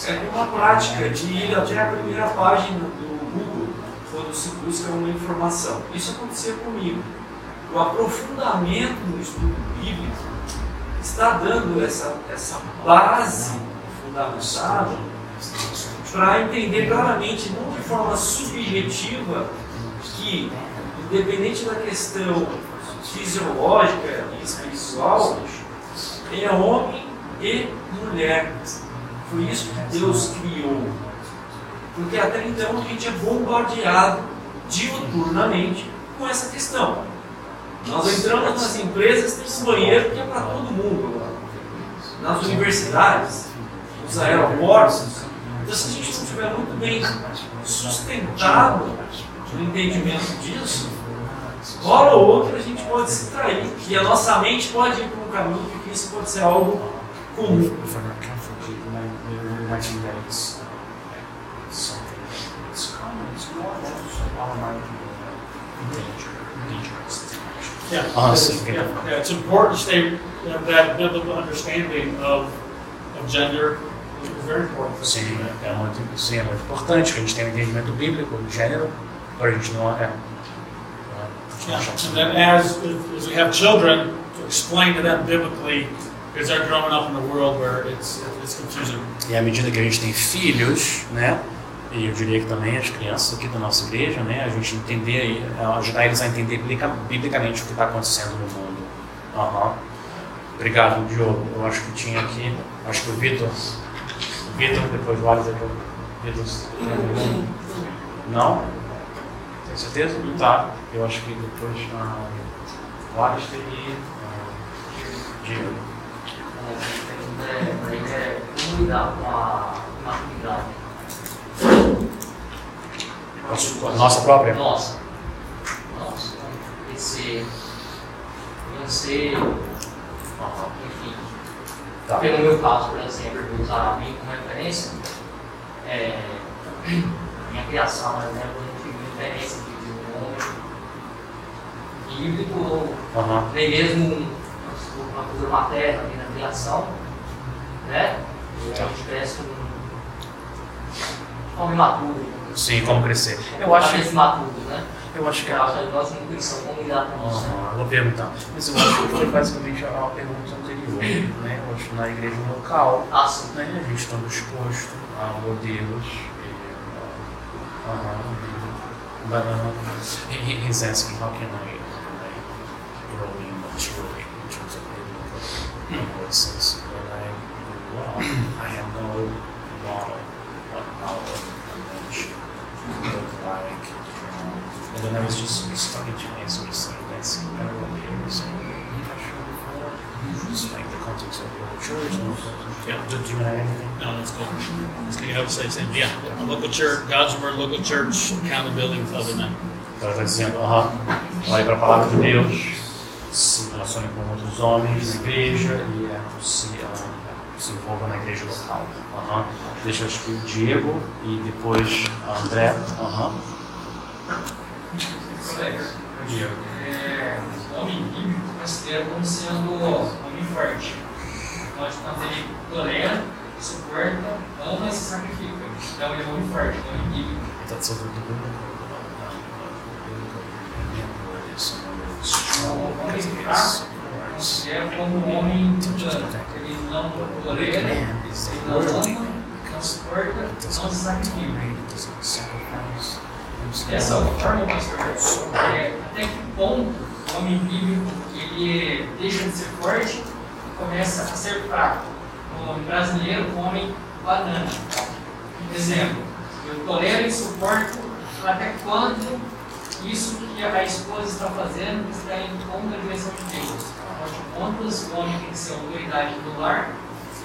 é como uma prática de ir até a primeira página do quando se busca uma informação. Isso acontecia comigo. O aprofundamento no estudo bíblico está dando essa, essa base fundamentada para entender claramente, não de forma subjetiva, que, independente da questão fisiológica e espiritual, é homem e mulher. Foi isso que Deus criou. Porque até então a gente é bombardeado diuturnamente com essa questão. Nós entramos nas empresas, tem um banheiro que é para todo mundo. Nas universidades, nos aeroportos. Então, se a gente não estiver muito bem sustentado no entendimento disso, hora ou outra a gente pode se trair. E a nossa mente pode ir para um caminho que isso pode ser algo comum. Our mind can be danger, dangerous. Yeah, Ah, it's, yeah, yeah, it's important to stay, have that biblical understanding of, of gender. It's very important. for Sim, é muito, sim, é muito importante que a gente tenha um entendimento bíblico de gênero, para a gente não é. Yeah, and then as, as we have children, to explain to them biblically, because they're growing up in a world where it's, it's confusing. E à medida que a gente tem filhos, né? E eu diria que também as crianças aqui da nossa igreja, né? A gente entender, e ajudar eles a entender biblica- biblicamente o que está acontecendo no mundo. Aham. Obrigado, Diogo. Eu acho que tinha aqui, acho que o Vitor, o Vitor, depois o Alisson, Vitor, não? Tem certeza? Tá. Eu acho que depois ah, o Alisson e ah, Diego. A pergunta é como lidar com a nossa própria? Nossa. Nossa. Esse. Não ser. Enfim. Tá. Pelo meu caso, por exemplo, vou usar a mim como referência. É, minha criação, por exemplo, eu tive referência de um homem bíblico ou Aham. nem mesmo uma cultura materna ali na criação, né? A gente cresce com um homem maturo. Sim, como crescer. Eu acho, Talvez maturo, né? eu acho que Eu acho que nós não intuição como lidar com isso. né? Eu vou perguntar. Mas eu acho que foi basicamente a pergunta anterior, né? Eu acho na igreja local, Ah, sim. né? A gente está exposto a modelos. E, uh, uh, but uh, he, he's asking how can I, grow in maturity in terms of biblical since when I grew up, I had no model what our convention looked like. Then I was just starting to answer the same. Saying. Like the context of your church. And yeah, do, you have anything? No, that's good. That's good. You have to say, same. yeah, local church, God's word, local church, accountability with other men. Ela está dizendo, aham, olhe para a palavra de Deus, se relacione com outros homens igreja e é, se, ah, se envolva na igreja local. Aham. Deixa eu acho que o Diego e depois a André. Aham. Colega, Diego. é, o homem bíblico considera como sendo homem forte. Pode ele tolera, suporta, ama e se sacrifica. Então ele é homem forte, é homem bíblico. Dizendo do biblical. O homem fraco considera como um homem plano. Ele não tolera, ele não ama, não suporta, não se sacrifica. Dessa forma, pastor, é, até que ponto o homem bíblico ele deixa de ser forte e começa a ser fraco? O homem brasileiro, o homem banana. Exemplo, eu tolero e suporto até quando isso que a esposa está fazendo está indo contra a direção de Deus. Afinal de contas, o homem tem que ser autoridade do lar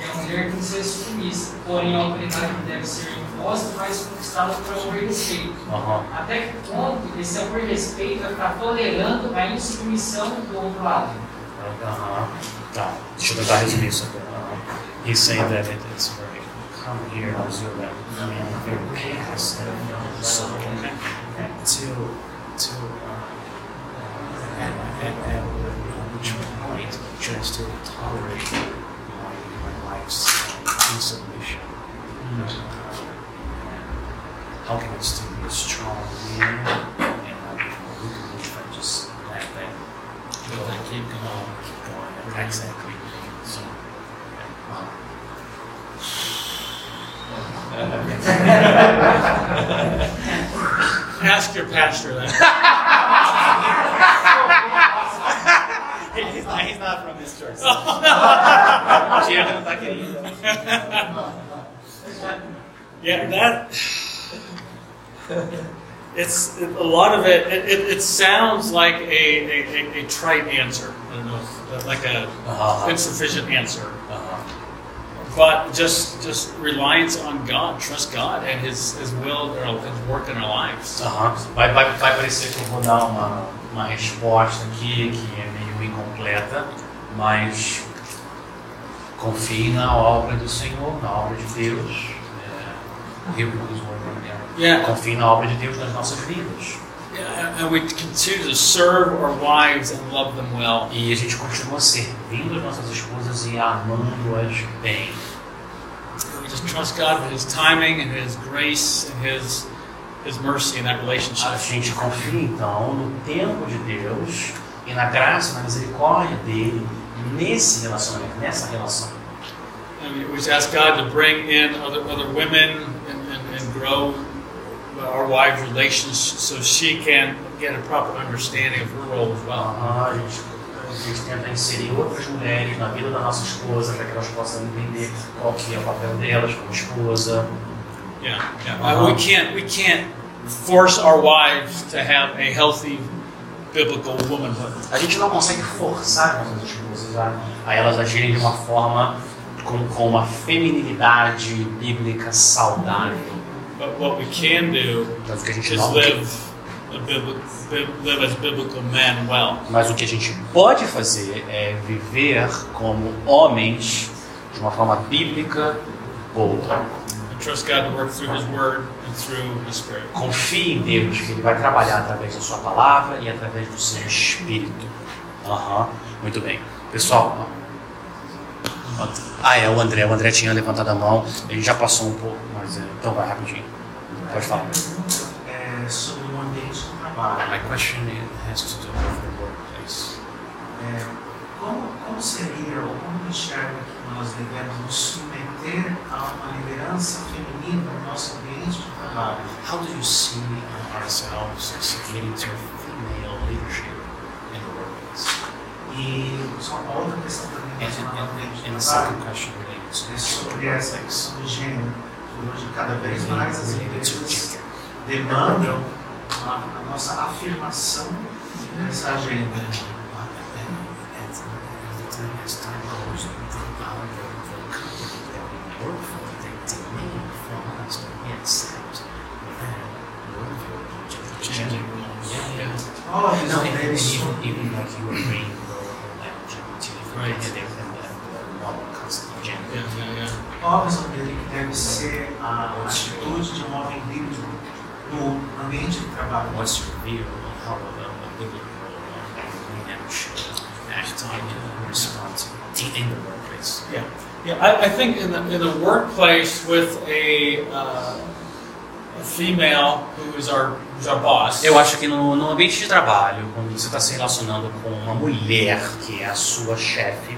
e a mulher que ser submissa. Porém, a autoridade que deve ser imposta, mas conquistada por amor e respeito. Aham. Até que ponto esse amor e respeito vai ficar tolerando a insubmissão do outro lado? Aham. Tá, deixa eu tentar resumir isso aqui. Aham. He's saying that it, it's very common here in Brazil that men are very passive, so to to uh, at, at, at which point should I still tolerate my, my wife's insubmission? how can I still be a strong man and not be more weak if I just let that go and keep going, keep going. Exactly. So, um, Ask your pastor that. *laughs* He's not, he's not from this church. *laughs* Diego não tá querido. Yeah, that. It's it, a lot of it. It, it, it sounds like a, a, a, a trite answer. I don't know, like a Uh-huh. insufficient answer. Uh-huh. But just just reliance on God, trust God and His His will, or His work in our lives. Aham. Vai, vai, vai parecer que eu vou dar uma, uma resposta aqui que é meio incompleta, mas confie na obra do Senhor, na obra de Deus. É. Yeah, Confie na obra de Deus nas nossas vidas. and we continue to serve our wives and love them well. E a gente continua servindo as nossas esposas e amando-as bem. We just trust God for His timing and His grace and His His mercy in that relationship. A gente confia então no tempo de Deus e na graça, na misericórdia dele nesse relacionamento, nessa relação. And we- we ask God to bring in other other women and, and, and grow our wives' relations so she can get a proper understanding of her role as well. Aham, a, gente, a gente tenta inserir outras mulheres na vida da nossa esposa para que elas possam entender qual que é o papel delas como esposa. Yeah, yeah. Uh, we can't we can't force our wives to have a healthy biblical womanhood. A gente não consegue forçar as nossas esposas a, a elas agirem de uma forma com, com uma feminilidade bíblica saudável. But what we can do Mas o que a gente is não live a live as biblical men well. Mas o que a gente pode fazer é viver como homens de uma forma bíblica boa. And trust God to work through His Word and through His Spirit. Confie em Deus que Ele vai trabalhar através da sua palavra e através do seu espírito. Aham, muito bem. Pessoal, ah é, o André, o André tinha levantado a mão, ele já passou um pouco, mas é, então vai rapidinho. Pode falar. É sobre o ambiente de trabalho. My question has to do with the workplace. É, como, como seria ou como enxerga que nós devemos nos submeter a uma liderança feminina no nosso ambiente de trabalho? How do you see ourselves submitting to female leadership? E só uma outra questão também trabalho second question related to é sobre essa questão do gênero. Hoje, cada vez mais as empresas demandam a, a nossa afirmação nessa agenda. A No, even, even like you were bringing Yeah, yeah, yeah. qual a visão dele que deve ser a atitude de um homem líder no ambiente de trabalho? What's your view on how a, biblical man should act in responsibility in the workplace? Yeah, yeah. I, I think in the in the workplace with a, uh, a female who is our who's our boss. Eu acho que no, no ambiente de trabalho, quando você está se relacionando com uma mulher que é a sua chefe,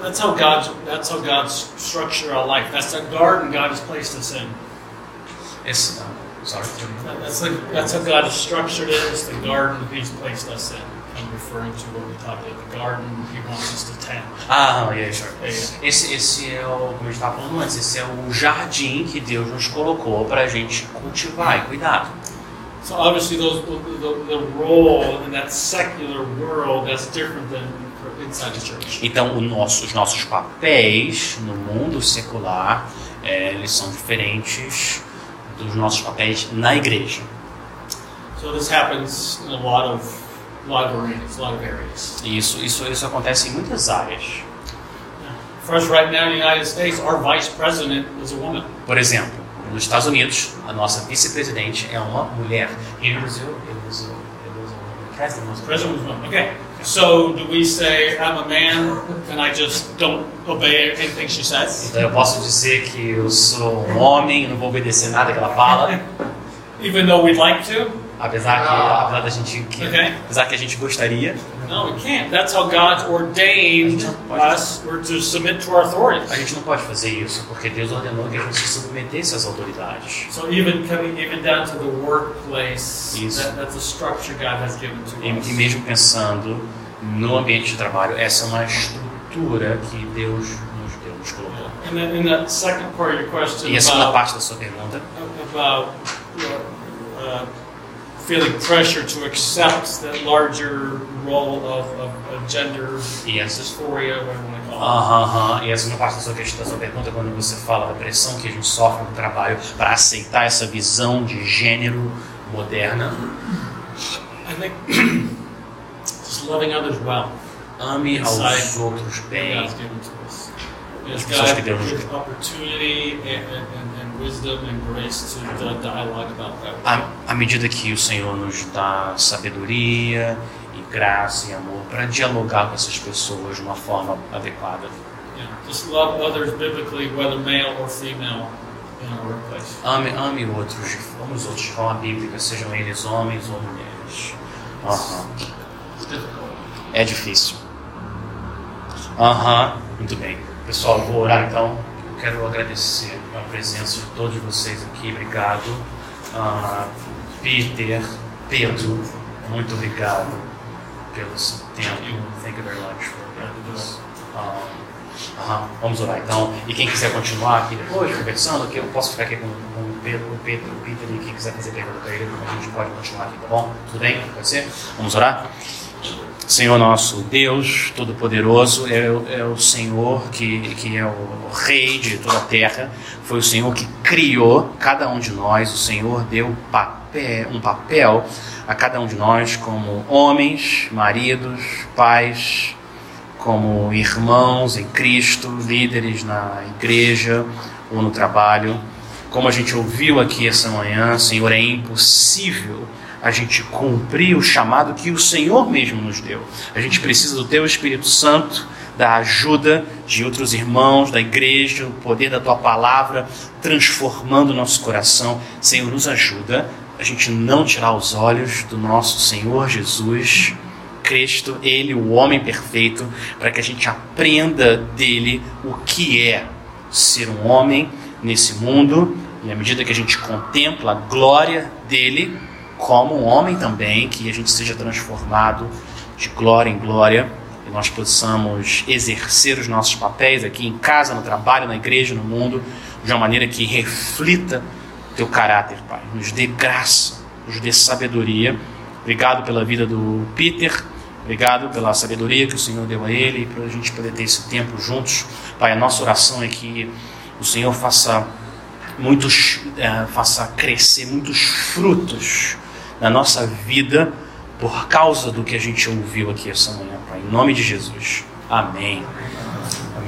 That's how God. That's how God's structure our life. That's the garden God has placed us in. esse, sorry, That's like that's how God has structured it. It's the garden He's placed us in. I'm referring to what we talked about. The garden He wants us to tend. Ah, yeah, sure. Yeah, yeah. Esse, esse é o, como eu estava falando antes, esse é o jardim que Deus nos colocou para a gente cultivar e cuidar. So obviously, those the, the, role in that secular world that's different than inside the church. Então, o nosso, os nossos papéis no mundo secular, é, eles são diferentes dos nossos papéis na igreja. So this happens in a lot of lot of arenas, a lot of areas. Isso, isso, isso acontece em muitas áreas. For us right now in the United States, our vice president is a woman. Por exemplo, nos Estados Unidos, a nossa vice-presidente é uma mulher. E no Brasil, ele was a, president. was President was. Okay. So do we say I'm a man and I just don't obey anything she says? Então eu posso dizer que eu sou um homem, eu não vou obedecer nada que ela fala. even though we'd like to. Apesar que, apesar da gente, que, Okay. apesar que a gente gostaria, No, we can't. That's how God's ordained us. We're to submit to our a authorities. gente não pode fazer isso, porque Deus ordenou que a gente se submetesse às autoridades. So even coming even down to the workplace, Isso. that, that's a structure God has given to E, us. e mesmo pensando no ambiente de trabalho, essa é uma estrutura que Deus nos deu, nos colocou. And then in that second part of your question E a segunda about, parte da sua pergunta, about uh, feeling pressure to accept that larger role of, of, of gender Yes. dysphoria, whatever you want to call it. Aham, aham. E a segunda parte da sua, questão, da sua pergunta, quando você fala da pressão que a gente sofre no trabalho para aceitar essa visão de gênero moderna, I think *clears throat* just loving others well. ame aos Inside. outros bem. Yes, pessoas que Deus nos deu. opportunity and, and, and, and wisdom and grace to the dialogue about that. À, medida que o Senhor nos dá sabedoria graça e amor para dialogar com essas pessoas de uma forma adequada. Yeah, just love others biblically, whether male or female, in our workplace. Ame, ame outros, ame os outros de forma bíblica, sejam eles homens ou mulheres. Difficult. É difícil. Aham, muito bem. Pessoal, vou orar então. Eu quero agradecer a presença de todos vocês aqui. Obrigado. Ah, Peter, Pedro, muito obrigado tempo. Thank you very much for aham, Vamos orar então. E quem quiser continuar aqui depois, conversando, aqui, eu posso ficar aqui com, com o Pedro, o Pedro, o Peter, e quem quiser fazer pergunta para ele, a gente pode continuar aqui, tá bom? Tudo bem? Pode ser? Vamos orar? Senhor nosso Deus Todo-Poderoso, é, é o Senhor que, que é o, o Rei de toda a terra, foi o Senhor que criou cada um de nós, o Senhor deu papel, um papel a cada um de nós como homens, maridos, pais, como irmãos em Cristo, líderes na igreja ou no trabalho. Como a gente ouviu aqui essa manhã, Senhor, é impossível a gente cumprir o chamado que o Senhor mesmo nos deu. A gente precisa do Teu Espírito Santo, da ajuda de outros irmãos, da igreja, o poder da Tua palavra transformando o nosso coração. Senhor, nos ajuda a gente não tirar os olhos do nosso Senhor Jesus. Cristo, Ele, o homem perfeito, para que a gente aprenda dele o que é ser um homem nesse mundo, e à medida que a gente contempla a glória dele, como um homem também, que a gente seja transformado de glória em glória, e nós possamos exercer os nossos papéis aqui em casa, no trabalho, na igreja, no mundo, de uma maneira que reflita teu caráter, Pai. Nos dê graça, nos dê sabedoria. Obrigado pela vida do Peter. Obrigado pela sabedoria que o Senhor deu a ele e para a gente poder ter esse tempo juntos. Pai, a nossa oração é que o Senhor faça muitos, eh, faça crescer muitos frutos na nossa vida por causa do que a gente ouviu aqui essa manhã, Pai. Em nome de Jesus. Amém.